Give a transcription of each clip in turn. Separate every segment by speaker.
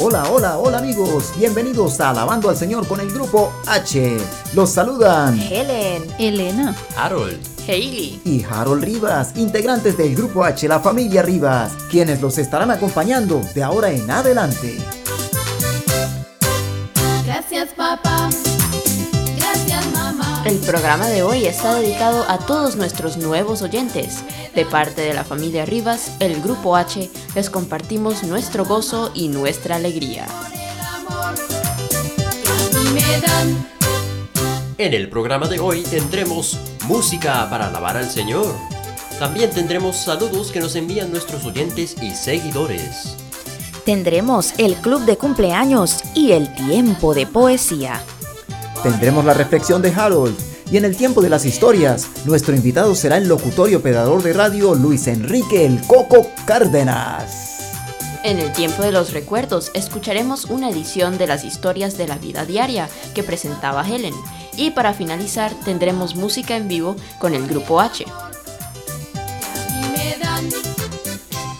Speaker 1: Hola, hola, hola amigos, bienvenidos a Alabando al Señor con el grupo H. Los saludan
Speaker 2: Helen,
Speaker 3: Elena,
Speaker 4: Harold,
Speaker 2: Hailey
Speaker 1: y Harold Rivas, integrantes del grupo H, la familia Rivas, quienes los estarán acompañando de ahora en adelante.
Speaker 5: Gracias papá, gracias mamá.
Speaker 2: El programa de hoy está dedicado a todos nuestros nuevos oyentes. De parte de la familia Rivas, el Grupo H, les compartimos nuestro gozo y nuestra alegría.
Speaker 4: En el programa de hoy tendremos música para alabar al Señor. También tendremos saludos que nos envían nuestros oyentes y seguidores.
Speaker 3: tendremos el club de cumpleaños y el tiempo de poesía.
Speaker 1: Tendremos la reflexión de Harold y en el tiempo de las historias, nuestro invitado será el locutorio pedador de radio Luis Enrique El Coco Cárdenas.
Speaker 2: En el tiempo de los recuerdos escucharemos una edición de las historias de la vida diaria que presentaba Helen. Y para finalizar tendremos música en vivo con el Grupo H.
Speaker 5: y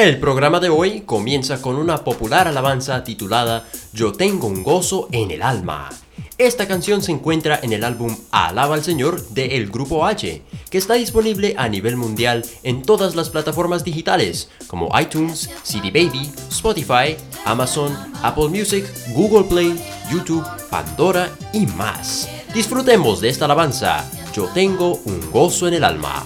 Speaker 4: El programa de hoy comienza con una popular alabanza titulada Yo tengo un gozo en el alma. Esta canción se encuentra en el álbum Alaba al Señor de El Grupo H, que está disponible a nivel mundial en todas las plataformas digitales como iTunes, CD Baby, Spotify, Amazon, Apple Music, Google Play, YouTube, Pandora y más. Disfrutemos de esta alabanza. Yo tengo un gozo en el alma.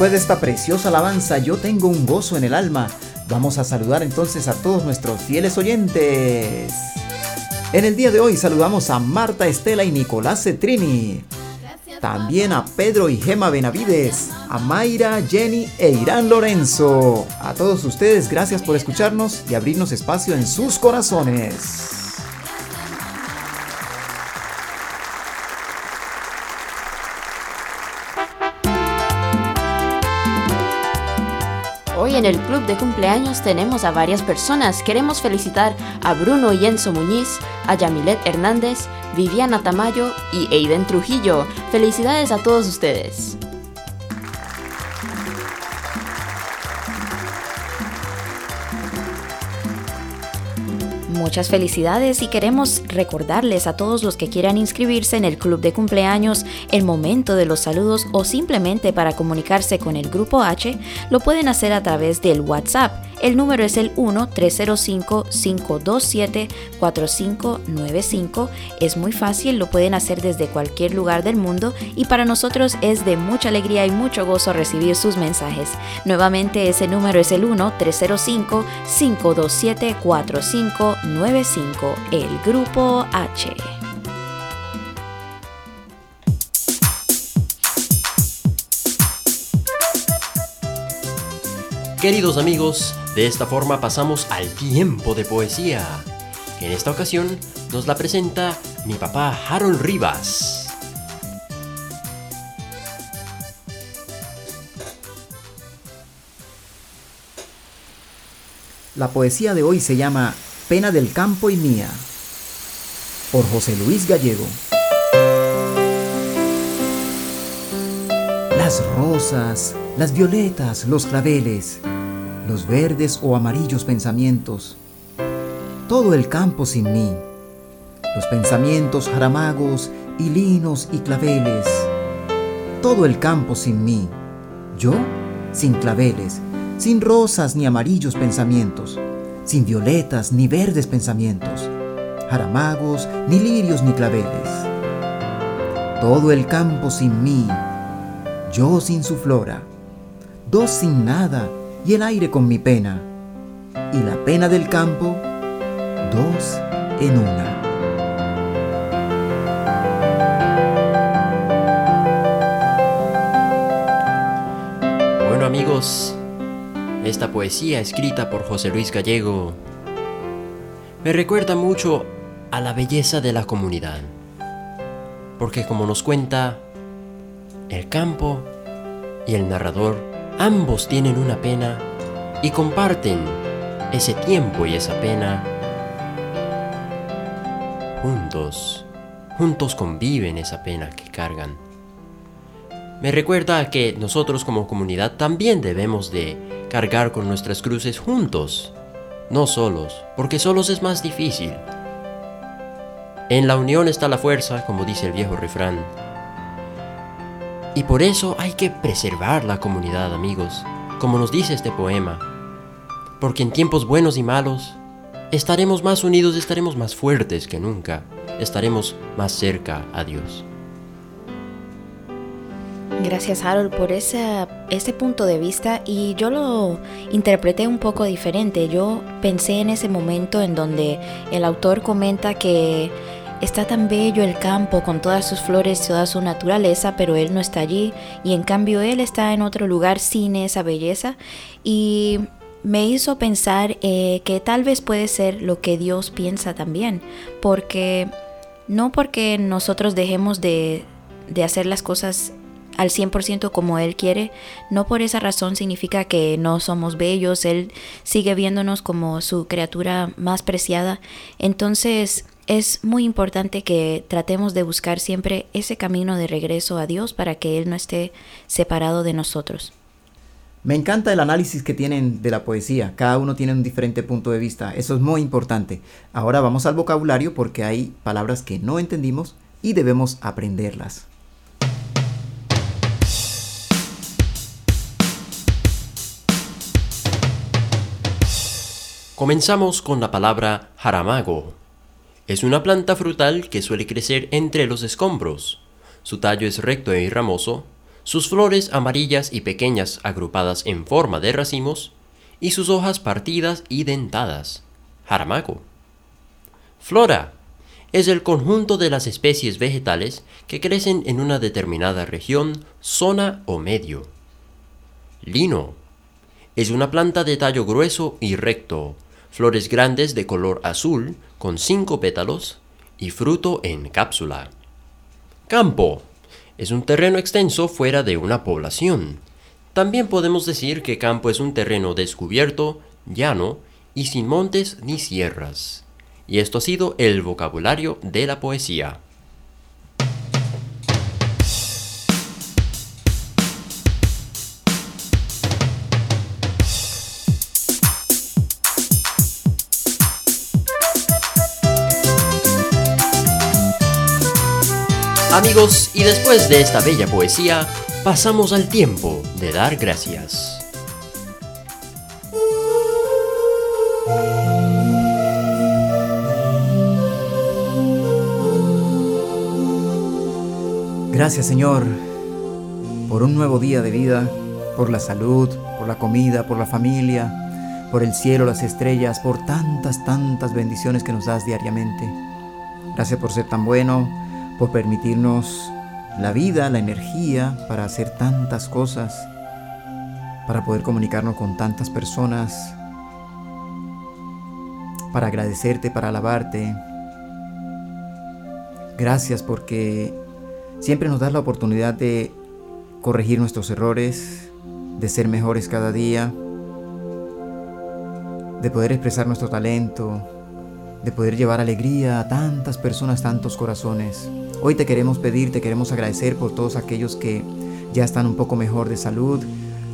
Speaker 1: Después de esta preciosa alabanza, yo tengo un gozo en el alma. Vamos a saludar entonces a todos nuestros fieles oyentes. En el día de hoy saludamos a Marta Estela y Nicolás Cetrini. También a Pedro y Gema Benavides, a Mayra, Jenny e Irán Lorenzo. A todos ustedes, gracias por escucharnos y abrirnos espacio en sus corazones.
Speaker 2: Hoy en el club de cumpleaños tenemos a varias personas. Queremos felicitar a Bruno y Muñiz, a Yamilet Hernández, Viviana Tamayo y Aiden Trujillo. Felicidades a todos ustedes.
Speaker 3: Muchas felicidades y queremos recordarles a todos los que quieran inscribirse en el club de cumpleaños el momento de los saludos o simplemente para comunicarse con el grupo H, lo pueden hacer a través del WhatsApp el número es el 1-305-527-4595. Es muy fácil, lo pueden hacer desde cualquier lugar del mundo y para nosotros es de mucha alegría y mucho gozo recibir sus mensajes. Nuevamente ese número es el 1-305-527-4595, el grupo H.
Speaker 4: Queridos amigos, de esta forma pasamos al tiempo de poesía. En esta ocasión nos la presenta mi papá Harold Rivas.
Speaker 1: La poesía de hoy se llama Pena del campo y mía, por José Luis Gallego. Las rosas, las violetas, los claveles, los verdes o amarillos pensamientos, todo el campo sin mí, los pensamientos jaramagos y linos y claveles, todo el campo sin mí, yo sin claveles, sin rosas ni amarillos pensamientos, sin violetas ni verdes pensamientos, jaramagos, ni lirios ni claveles. Todo el campo sin mí, yo sin su flora, dos sin nada y el aire con mi pena, y la pena del campo, dos en una.
Speaker 4: Bueno amigos, esta poesía escrita por José Luis Gallego me recuerda mucho a la belleza de la comunidad. Porque como nos cuenta, el campo y el narrador ambos tienen una pena y comparten ese tiempo y esa pena juntos. Juntos conviven esa pena que cargan. Me recuerda que nosotros como comunidad también debemos de cargar con nuestras cruces juntos, no solos, porque solos es más difícil. En la unión está la fuerza, como dice el viejo refrán. Y por eso hay que preservar la comunidad, amigos, como nos dice este poema. Porque en tiempos buenos y malos, estaremos más unidos, estaremos más fuertes que nunca, estaremos más cerca a Dios.
Speaker 3: Gracias Harold por ese, ese punto de vista y yo lo interpreté un poco diferente. Yo pensé en ese momento en donde el autor comenta que está tan bello el campo con todas sus flores, toda su naturaleza, pero él no está allí. Y en cambio él está en otro lugar sin esa belleza. Y me hizo pensar eh, que tal vez puede ser lo que Dios piensa también, porque no porque nosotros dejemos de, de hacer las cosas al 100% como Él quiere, no por esa razón significa que no somos bellos, Él sigue viéndonos como su criatura más preciada. Entonces es muy importante que tratemos de buscar siempre ese camino de regreso a Dios para que Él no esté separado de nosotros.
Speaker 1: Me encanta el análisis que tienen de la poesía. Cada uno tiene un diferente punto de vista. Eso es muy importante. Ahora vamos al vocabulario porque hay palabras que no entendimos y debemos aprenderlas.
Speaker 4: Comenzamos con la palabra jaramago. Es una planta frutal que suele crecer entre los escombros. Su tallo es recto y ramoso. sus flores amarillas y pequeñas agrupadas en forma de racimos, y sus hojas partidas y dentadas. Jaramago. Flora es el conjunto de las especies vegetales que crecen en una determinada región, zona o medio. Lino es una planta de tallo grueso y recto, flores grandes de color azul con cinco pétalos y fruto en cápsula. Campo es un terreno extenso fuera de una población. También podemos decir que campo es un terreno descubierto, llano y sin montes ni sierras. Y esto ha sido el vocabulario de la poesía. Amigos, y después de esta bella poesía, pasamos al tiempo de dar gracias.
Speaker 1: Gracias Señor por un nuevo día de vida, por la salud, por la comida, por la familia, por el cielo, las estrellas, por tantas, tantas bendiciones que nos das diariamente. Gracias por ser tan bueno, por permitirnos la vida, la energía para hacer tantas cosas, para poder comunicarnos con tantas personas, para agradecerte, para alabarte. Gracias porque siempre nos das la oportunidad de corregir nuestros errores, de ser mejores cada día, de poder expresar nuestro talento, de poder llevar alegría a tantas personas, tantos corazones. Hoy te queremos pedir, te queremos agradecer por todos aquellos que ya están un poco mejor de salud,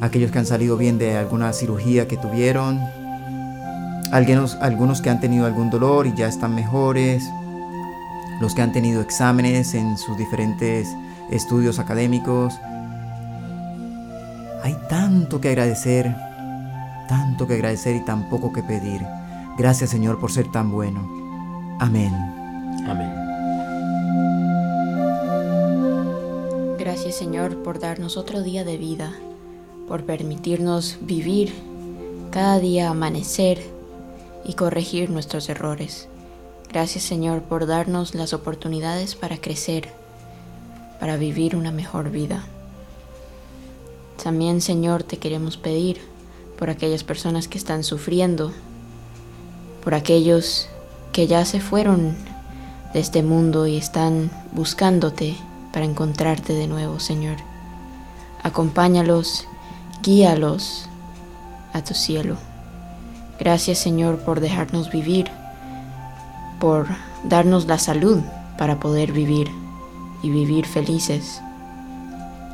Speaker 1: aquellos que han salido bien de alguna cirugía que tuvieron, algunos, que han tenido algún dolor y ya están mejores, los que han tenido exámenes en sus diferentes estudios académicos. Hay tanto que agradecer, tanto que agradecer y tan poco que pedir. Gracias Señor por ser tan bueno. Amén.
Speaker 4: Amén.
Speaker 2: Señor por darnos otro día de vida, por permitirnos vivir cada día amanecer y corregir nuestros errores. Gracias Señor por darnos las oportunidades para crecer, para vivir una mejor vida. También Señor te queremos pedir por aquellas personas que están sufriendo, por aquellos que ya se fueron de este mundo y están buscándote para encontrarte de nuevo, Señor. Acompáñalos, guíalos a tu cielo. Gracias, Señor, por dejarnos vivir, por darnos la salud para poder vivir y vivir felices.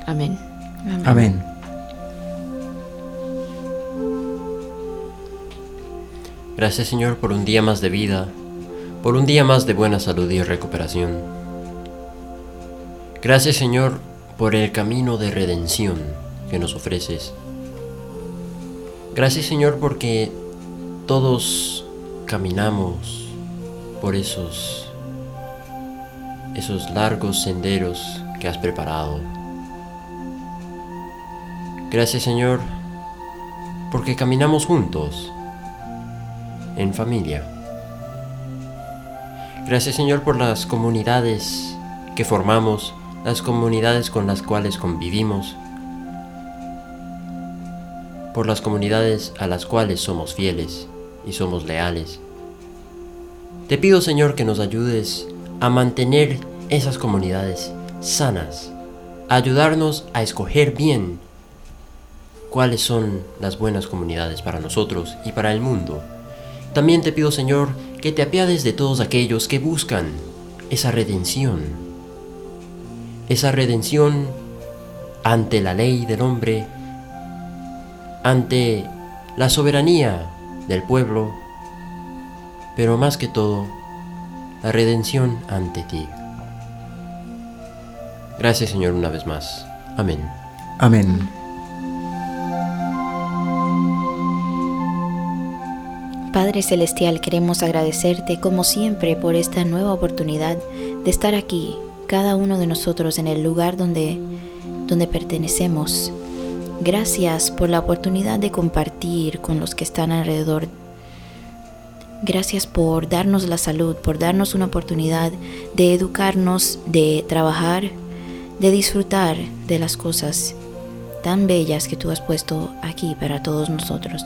Speaker 2: Amén.
Speaker 1: Amén.
Speaker 4: Gracias Señor por un día más de vida, por un día más de buena salud y recuperación. Gracias Señor por el camino de redención que nos ofreces. Gracias Señor porque todos caminamos por esos esos largos senderos que has preparado. Gracias Señor porque caminamos juntos en familia. Gracias Señor por las comunidades que formamos, las comunidades con las cuales convivimos, por las comunidades a las cuales somos fieles y somos leales. Te pido Señor que nos ayudes a mantener esas comunidades sanas, a ayudarnos a escoger bien cuáles son las buenas comunidades para nosotros y para el mundo. También te pido, Señor, que te apiades de todos aquellos que buscan esa redención. Esa redención ante la ley del hombre, ante la soberanía del pueblo, pero más que todo, la redención ante ti. Gracias Señor una vez más. Amén.
Speaker 1: Amén.
Speaker 3: Padre Celestial, queremos agradecerte como siempre por esta nueva oportunidad de estar aquí, cada uno de nosotros en el lugar donde donde pertenecemos. Gracias por la oportunidad de compartir con los que están alrededor. Gracias por darnos la salud, por darnos una oportunidad de educarnos, de trabajar, de disfrutar de las cosas tan bellas que tú has puesto aquí para todos nosotros.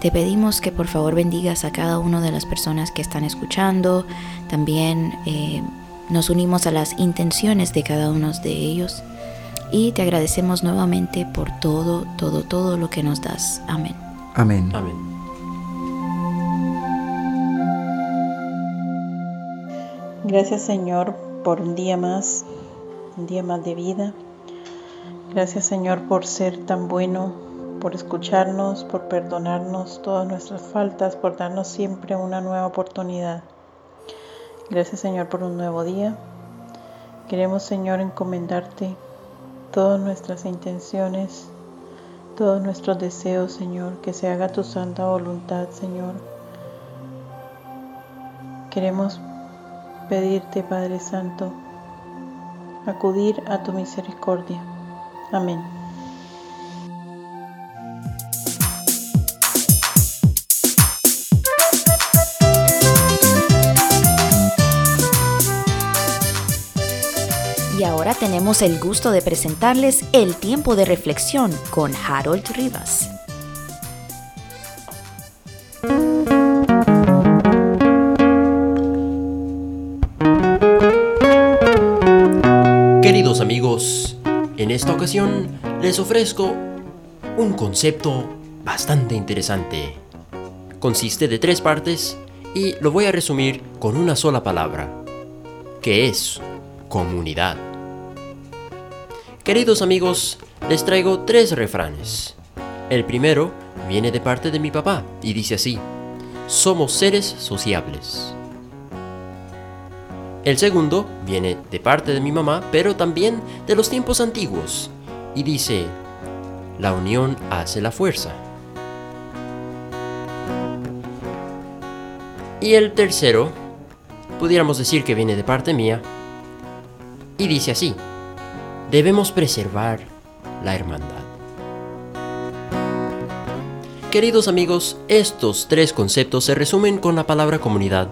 Speaker 3: Te pedimos que por favor bendigas a cada una de las personas que están escuchando. También eh, nos unimos a las intenciones de cada uno de ellos. Y te agradecemos nuevamente por todo, todo, todo lo que nos das. Amén.
Speaker 1: Amén.
Speaker 4: Amén.
Speaker 6: Gracias Señor por un día más, un día más de vida. Gracias Señor por ser tan bueno, por escucharnos, por perdonarnos todas nuestras faltas, por darnos siempre una nueva oportunidad. Gracias Señor por un nuevo día. Queremos Señor encomendarte todas nuestras intenciones, todos nuestros deseos Señor, que se haga tu santa voluntad Señor. Queremos pedirte Padre Santo, acudir a tu misericordia. Amén.
Speaker 3: Ahora tenemos el gusto de presentarles el tiempo de reflexión con Harold Rivas.
Speaker 4: Queridos amigos, en esta ocasión les ofrezco un concepto bastante interesante. Consiste de tres partes y lo voy a resumir con una sola palabra, que es comunidad. Queridos amigos, les traigo tres refranes. El primero viene de parte de mi papá y dice así, somos seres sociables. El segundo viene de parte de mi mamá, pero también de los tiempos antiguos, y dice, la unión hace la fuerza. Y el tercero, pudiéramos decir que viene de parte mía, y dice así, debemos preservar la hermandad. Queridos amigos, estos tres conceptos se resumen con la palabra comunidad,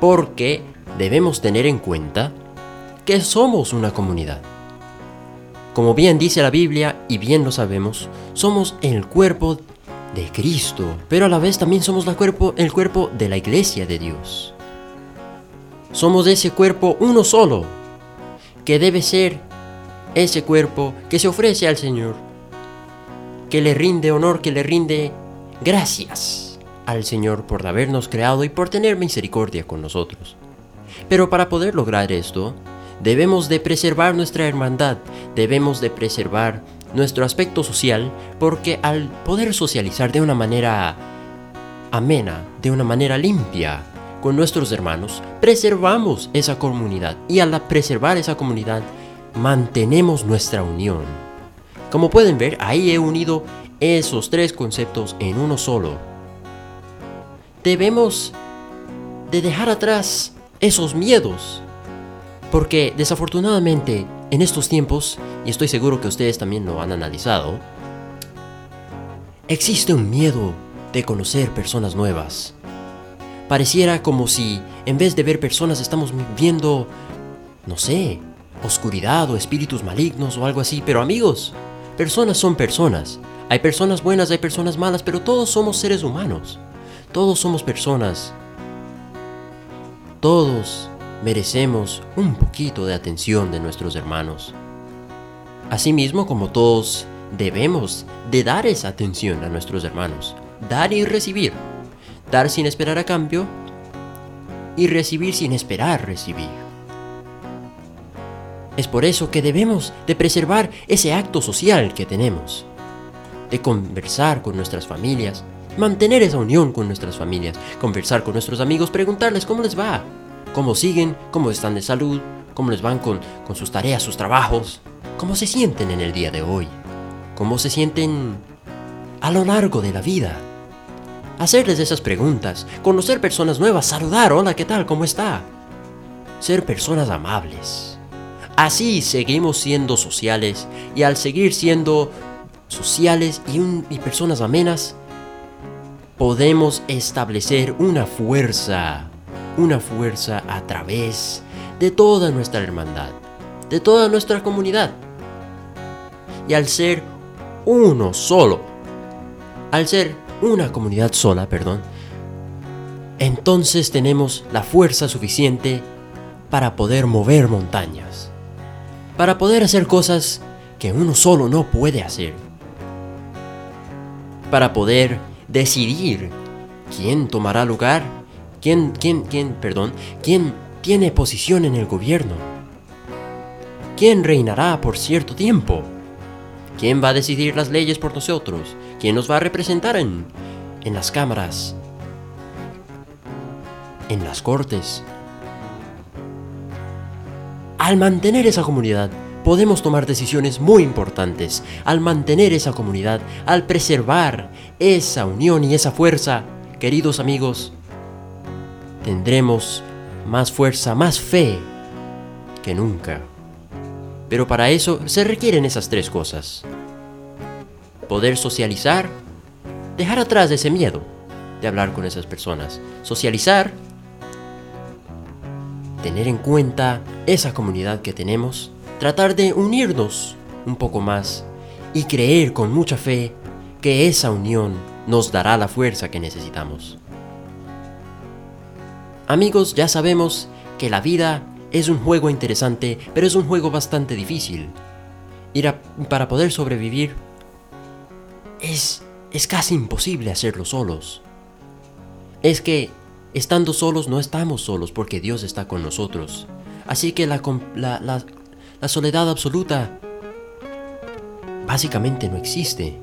Speaker 4: porque debemos tener en cuenta que somos una comunidad. Como bien dice la Biblia, y bien lo sabemos, somos el cuerpo de Cristo, pero a la vez también somos la cuerpo, el cuerpo de la iglesia de Dios. Somos ese cuerpo uno solo, que debe ser ese cuerpo que se ofrece al Señor, que le rinde honor, que le rinde gracias al Señor por habernos creado y por tener misericordia con nosotros. Pero para poder lograr esto, debemos de preservar nuestra hermandad, debemos de preservar nuestro aspecto social, porque al poder socializar de una manera amena, de una manera limpia con nuestros hermanos, preservamos esa comunidad y al preservar esa comunidad mantenemos nuestra unión. Como pueden ver, ahí he unido esos tres conceptos en uno solo. Debemos de dejar atrás esos miedos. Porque desafortunadamente en estos tiempos, y estoy seguro que ustedes también lo han analizado, existe un miedo de conocer personas nuevas. Pareciera como si en vez de ver personas estamos viendo, no sé, oscuridad o espíritus malignos o algo así. Pero amigos, personas son personas. Hay personas buenas, hay personas malas, pero todos somos seres humanos. Todos somos personas todos merecemos un poquito de atención de nuestros hermanos. Asimismo como todos debemos de dar esa atención a nuestros hermanos. Dar y recibir. Dar sin esperar a cambio y recibir sin esperar recibir. Es por eso que debemos de preservar ese acto social que tenemos. De conversar con nuestras familias, mantener esa unión con nuestras familias, conversar con nuestros amigos, preguntarles cómo les va, cómo siguen, cómo están de salud, cómo les van con, con sus tareas, sus trabajos, cómo se sienten en el día de hoy, cómo se sienten a lo largo de la vida. Hacerles esas preguntas, conocer personas nuevas, saludar, hola, ¿qué tal? ¿Cómo está? Ser personas amables. Así seguimos siendo sociales y al seguir siendo sociales y, personas amenas, podemos establecer una fuerza, una fuerza a través de toda nuestra hermandad, de toda nuestra comunidad. Y al ser uno solo, al ser una comunidad sola, perdón, entonces tenemos la fuerza suficiente para poder mover montañas, para poder hacer cosas que uno solo no puede hacer, para poder decidir quién tomará lugar, quién, quién, quién, perdón, quién tiene posición en el gobierno, quién reinará por cierto tiempo, quién va a decidir las leyes por nosotros, quién nos va a representar en, en las cámaras, en las cortes. Al mantener esa comunidad, podemos tomar decisiones muy importantes. Al mantener esa comunidad, al preservar esa unión y esa fuerza, queridos amigos, tendremos más fuerza, más fe que nunca. Pero para eso se requieren esas tres cosas. Poder socializar, dejar atrás ese miedo de hablar con esas personas. Socializar, tener en cuenta esa comunidad que tenemos, tratar de unirnos un poco más y creer con mucha fe que esa unión nos dará la fuerza que necesitamos. Amigos, ya sabemos que la vida es un juego interesante, pero es un juego bastante difícil. Y ra- para poder sobrevivir, es, es casi imposible hacerlo solos. Es que estando solos no estamos solos porque Dios está con nosotros. Así que la, soledad absoluta básicamente no existe.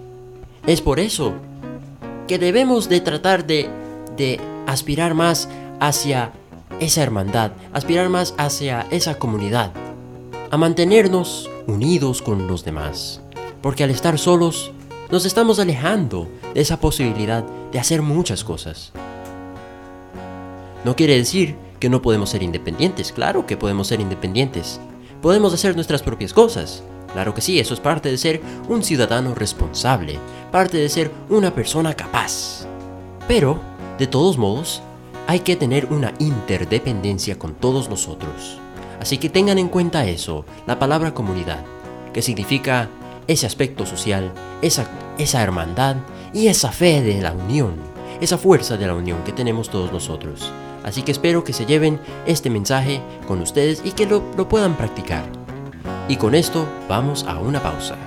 Speaker 4: Es por eso que debemos de tratar de aspirar más hacia esa hermandad, aspirar más hacia esa comunidad, a mantenernos unidos con los demás. Porque al estar solos, nos estamos alejando de esa posibilidad de hacer muchas cosas. No quiere decir que no podemos ser independientes, claro que podemos ser independientes. Podemos hacer nuestras propias cosas. Claro que sí, eso es parte de ser un ciudadano responsable, parte de ser una persona capaz. Pero, de todos modos, hay que tener una interdependencia con todos nosotros. Así que tengan en cuenta eso, la palabra comunidad, que significa ese aspecto social, esa, esa hermandad y esa fe de la unión, esa fuerza de la unión que tenemos todos nosotros. Así que espero que se lleven este mensaje con ustedes y que lo, lo puedan practicar. Y con esto vamos a una pausa.